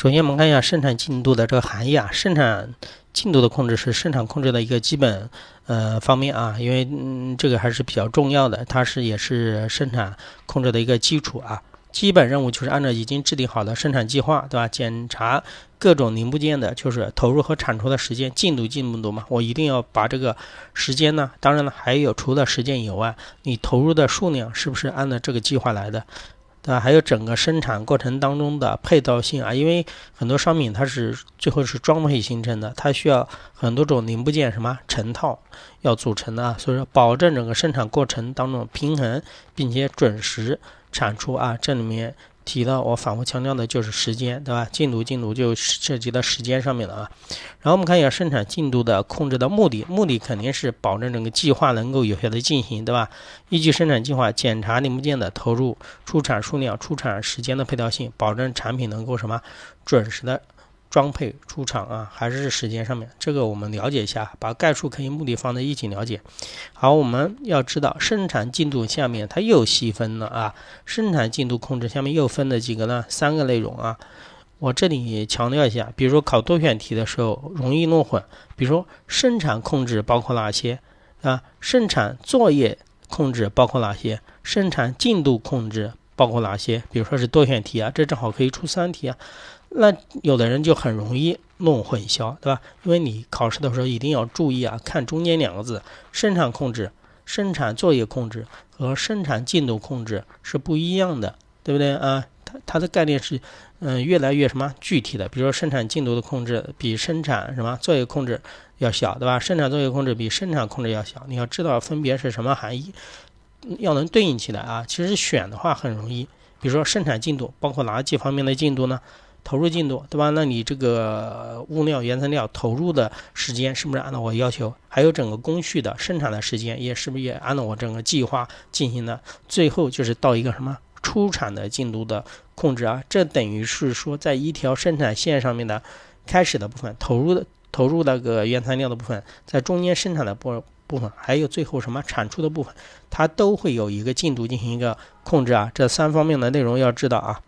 首先，我们看一下生产进度的这个含义啊。生产进度的控制是生产控制的一个基本呃方面啊，因为嗯这个还是比较重要的，它是也是生产控制的一个基础啊。基本任务就是按照已经制定好的生产计划，对吧？检查各种零部件的，就是投入和产出的时间进度进度嘛。我一定要把这个时间呢，当然了，还有除了时间以外，你投入的数量是不是按照这个计划来的？对吧？还有整个生产过程当中的配套性啊，因为很多商品它是最后是装配形成的，它需要很多种零部件什么成套要组成的啊，所以说保证整个生产过程当中平衡并且准时产出啊，这里面。提到我反复强调的就是时间，对吧？进度进度就涉及到时间上面了啊。然后我们看一下生产进度的控制的目的，目的肯定是保证整个计划能够有效的进行，对吧？依据生产计划检查零部件的投入、出产数量、出产时间的配套性，保证产品能够什么准时的。装配出厂啊，还是时间上面，这个我们了解一下，把概述可以目的放在一起了解。好，我们要知道生产进度下面它又细分了啊，生产进度控制下面又分了几个呢？三个内容啊。我这里强调一下，比如说考多选题的时候容易弄混，比如说生产控制包括哪些啊？生产作业控制包括哪些？生产进度控制包括哪些？比如说是多选题啊，这正好可以出三题啊。那有的人就很容易弄混淆，对吧？因为你考试的时候一定要注意啊，看中间两个字“生产控制”、“生产作业控制”和“生产进度控制”是不一样的，对不对啊？它它的概念是，嗯，越来越什么具体的。比如说，生产进度的控制比生产什么作业控制要小，对吧？生产作业控制比生产控制要小，你要知道分别是什么含义，要能对应起来啊。其实选的话很容易，比如说生产进度包括哪几方面的进度呢？投入进度对吧？那你这个物料、原材料投入的时间是不是按照我要求？还有整个工序的生产的时间也是不是也按照我整个计划进行的？最后就是到一个什么出产的进度的控制啊？这等于是说，在一条生产线上面的开始的部分投入的投入那个原材料的部分，在中间生产的部部分，还有最后什么产出的部分，它都会有一个进度进行一个控制啊。这三方面的内容要知道啊。